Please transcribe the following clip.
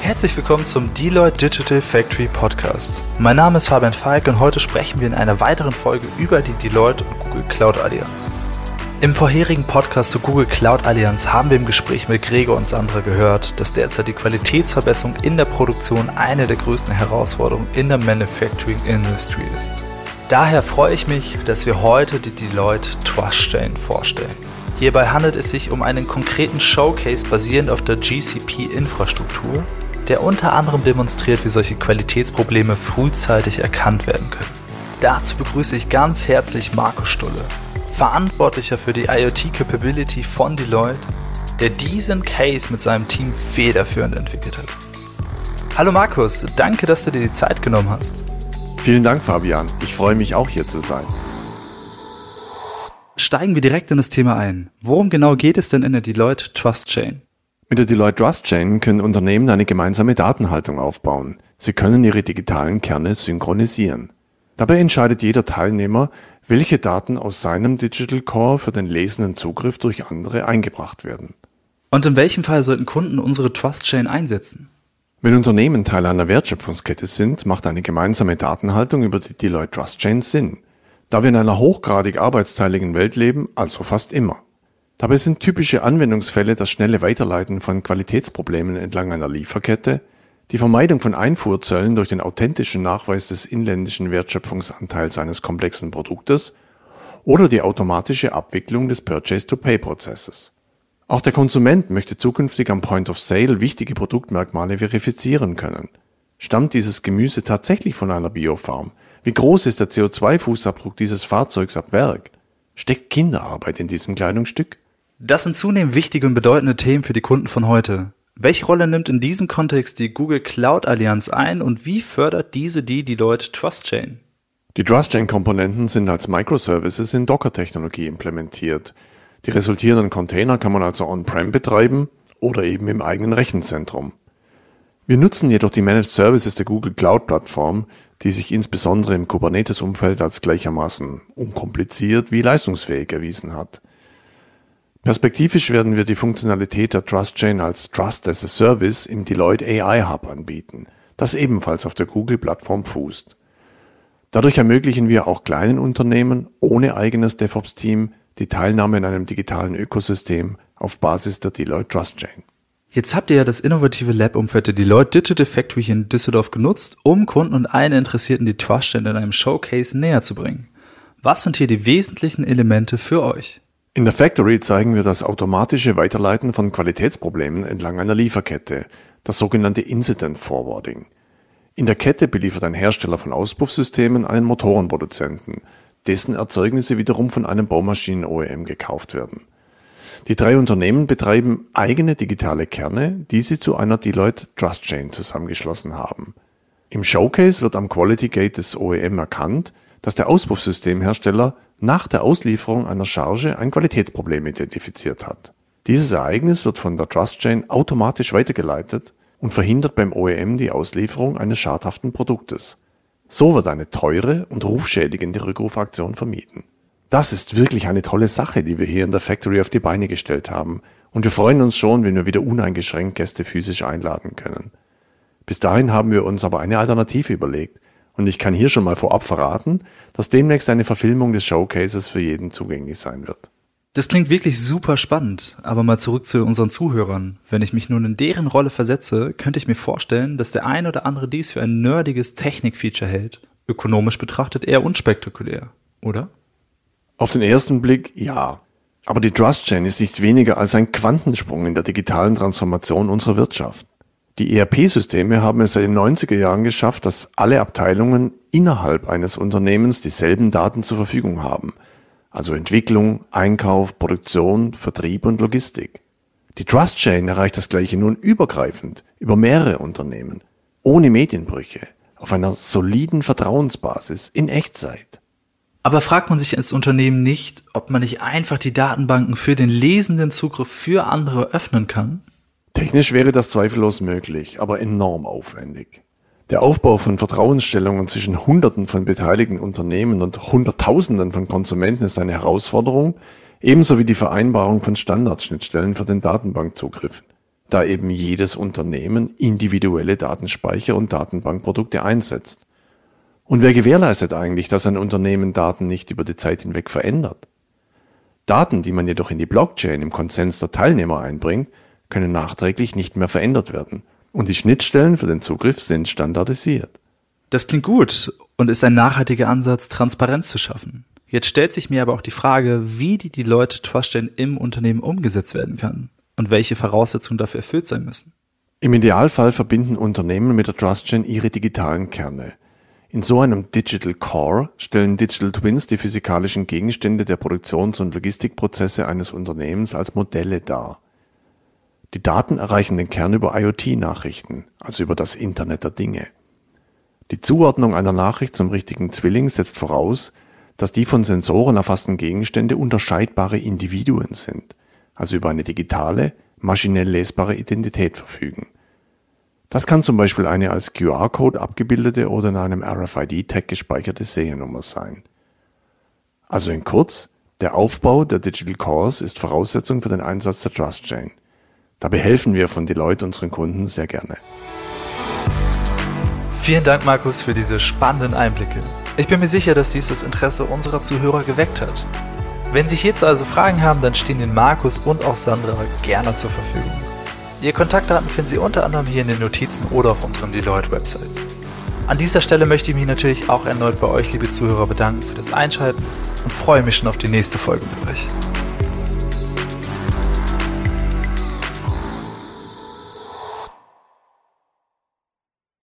Herzlich willkommen zum Deloitte Digital Factory Podcast. Mein Name ist Fabian Falk und heute sprechen wir in einer weiteren Folge über die Deloitte und Google Cloud Allianz. Im vorherigen Podcast zur Google Cloud Allianz haben wir im Gespräch mit Gregor und Sandra gehört, dass derzeit die Qualitätsverbesserung in der Produktion eine der größten Herausforderungen in der Manufacturing Industry ist. Daher freue ich mich, dass wir heute die Deloitte Trust Chain vorstellen. Hierbei handelt es sich um einen konkreten Showcase basierend auf der GCP-Infrastruktur, der unter anderem demonstriert, wie solche Qualitätsprobleme frühzeitig erkannt werden können. Dazu begrüße ich ganz herzlich Marco Stulle, Verantwortlicher für die IoT Capability von Deloitte, der diesen Case mit seinem Team federführend entwickelt hat. Hallo Markus, danke, dass du dir die Zeit genommen hast. Vielen Dank, Fabian. Ich freue mich auch hier zu sein. Steigen wir direkt in das Thema ein. Worum genau geht es denn in der Deloitte Trust Chain? Mit der Deloitte Trust Chain können Unternehmen eine gemeinsame Datenhaltung aufbauen. Sie können ihre digitalen Kerne synchronisieren. Dabei entscheidet jeder Teilnehmer, welche Daten aus seinem Digital Core für den lesenden Zugriff durch andere eingebracht werden. Und in welchem Fall sollten Kunden unsere Trust Chain einsetzen? Wenn Unternehmen Teil einer Wertschöpfungskette sind, macht eine gemeinsame Datenhaltung über die Deloitte Trust Chain Sinn. Da wir in einer hochgradig arbeitsteiligen Welt leben, also fast immer. Dabei sind typische Anwendungsfälle das schnelle Weiterleiten von Qualitätsproblemen entlang einer Lieferkette, die Vermeidung von Einfuhrzöllen durch den authentischen Nachweis des inländischen Wertschöpfungsanteils eines komplexen Produktes oder die automatische Abwicklung des Purchase-to-Pay-Prozesses. Auch der Konsument möchte zukünftig am Point of Sale wichtige Produktmerkmale verifizieren können. Stammt dieses Gemüse tatsächlich von einer Biofarm? Wie groß ist der CO2-Fußabdruck dieses Fahrzeugs ab Werk? Steckt Kinderarbeit in diesem Kleidungsstück? Das sind zunehmend wichtige und bedeutende Themen für die Kunden von heute. Welche Rolle nimmt in diesem Kontext die Google Cloud Allianz ein und wie fördert diese die Deloitte Trust Chain? Die Trust Chain Komponenten sind als Microservices in Docker-Technologie implementiert. Die resultierenden Container kann man also on-prem betreiben oder eben im eigenen Rechenzentrum. Wir nutzen jedoch die Managed Services der Google Cloud Plattform, die sich insbesondere im Kubernetes-Umfeld als gleichermaßen unkompliziert wie leistungsfähig erwiesen hat. Perspektivisch werden wir die Funktionalität der Trust Chain als Trust as a Service im Deloitte AI Hub anbieten, das ebenfalls auf der Google-Plattform fußt. Dadurch ermöglichen wir auch kleinen Unternehmen ohne eigenes DevOps-Team die Teilnahme in einem digitalen Ökosystem auf Basis der Deloitte Trust Chain. Jetzt habt ihr ja das innovative Lab-Umfeld der Deloitte Digital Factory hier in Düsseldorf genutzt, um Kunden und allen Interessierten die Trust Chain in einem Showcase näher zu bringen. Was sind hier die wesentlichen Elemente für euch? In der Factory zeigen wir das automatische Weiterleiten von Qualitätsproblemen entlang einer Lieferkette, das sogenannte Incident Forwarding. In der Kette beliefert ein Hersteller von Auspuffsystemen einen Motorenproduzenten, dessen Erzeugnisse wiederum von einem Baumaschinen-OEM gekauft werden. Die drei Unternehmen betreiben eigene digitale Kerne, die sie zu einer Deloitte Trust Chain zusammengeschlossen haben. Im Showcase wird am Quality Gate des OEM erkannt, dass der Auspuffsystemhersteller nach der Auslieferung einer Charge ein Qualitätsproblem identifiziert hat. Dieses Ereignis wird von der Trust Chain automatisch weitergeleitet und verhindert beim OEM die Auslieferung eines schadhaften Produktes. So wird eine teure und rufschädigende Rückrufaktion vermieden. Das ist wirklich eine tolle Sache, die wir hier in der Factory auf die Beine gestellt haben. Und wir freuen uns schon, wenn wir wieder uneingeschränkt Gäste physisch einladen können. Bis dahin haben wir uns aber eine Alternative überlegt, und ich kann hier schon mal vorab verraten, dass demnächst eine Verfilmung des Showcases für jeden zugänglich sein wird. Das klingt wirklich super spannend, aber mal zurück zu unseren Zuhörern. Wenn ich mich nun in deren Rolle versetze, könnte ich mir vorstellen, dass der ein oder andere dies für ein nerdiges Technikfeature hält. Ökonomisch betrachtet eher unspektakulär, oder? Auf den ersten Blick ja. Aber die Trust Chain ist nicht weniger als ein Quantensprung in der digitalen Transformation unserer Wirtschaft. Die ERP-Systeme haben es seit den 90er Jahren geschafft, dass alle Abteilungen innerhalb eines Unternehmens dieselben Daten zur Verfügung haben. Also Entwicklung, Einkauf, Produktion, Vertrieb und Logistik. Die Trust Chain erreicht das gleiche nun übergreifend über mehrere Unternehmen, ohne Medienbrüche, auf einer soliden Vertrauensbasis in Echtzeit. Aber fragt man sich als Unternehmen nicht, ob man nicht einfach die Datenbanken für den lesenden Zugriff für andere öffnen kann? Technisch wäre das zweifellos möglich, aber enorm aufwendig. Der Aufbau von Vertrauensstellungen zwischen Hunderten von beteiligten Unternehmen und Hunderttausenden von Konsumenten ist eine Herausforderung, ebenso wie die Vereinbarung von Standardschnittstellen für den Datenbankzugriff. da eben jedes Unternehmen individuelle Datenspeicher und Datenbankprodukte einsetzt. Und wer gewährleistet eigentlich, dass ein Unternehmen Daten nicht über die Zeit hinweg verändert? Daten, die man jedoch in die Blockchain im Konsens der Teilnehmer einbringt, können nachträglich nicht mehr verändert werden. Und die Schnittstellen für den Zugriff sind standardisiert. Das klingt gut und ist ein nachhaltiger Ansatz, Transparenz zu schaffen. Jetzt stellt sich mir aber auch die Frage, wie die Deloitte Trustchain im Unternehmen umgesetzt werden kann und welche Voraussetzungen dafür erfüllt sein müssen. Im Idealfall verbinden Unternehmen mit der TrustChain ihre digitalen Kerne. In so einem Digital Core stellen Digital Twins die physikalischen Gegenstände der Produktions- und Logistikprozesse eines Unternehmens als Modelle dar. Die Daten erreichen den Kern über IoT-Nachrichten, also über das Internet der Dinge. Die Zuordnung einer Nachricht zum richtigen Zwilling setzt voraus, dass die von Sensoren erfassten Gegenstände unterscheidbare Individuen sind, also über eine digitale, maschinell lesbare Identität verfügen. Das kann zum Beispiel eine als QR-Code abgebildete oder in einem RFID-Tag gespeicherte Seriennummer sein. Also in kurz, der Aufbau der Digital Cores ist Voraussetzung für den Einsatz der Trust Chain. Dabei helfen wir von Deloitte unseren Kunden sehr gerne. Vielen Dank, Markus, für diese spannenden Einblicke. Ich bin mir sicher, dass dies das Interesse unserer Zuhörer geweckt hat. Wenn Sie hierzu also Fragen haben, dann stehen Ihnen Markus und auch Sandra gerne zur Verfügung. Ihre Kontaktdaten finden Sie unter anderem hier in den Notizen oder auf unseren Deloitte-Websites. An dieser Stelle möchte ich mich natürlich auch erneut bei euch, liebe Zuhörer, bedanken für das Einschalten und freue mich schon auf die nächste Folge mit euch.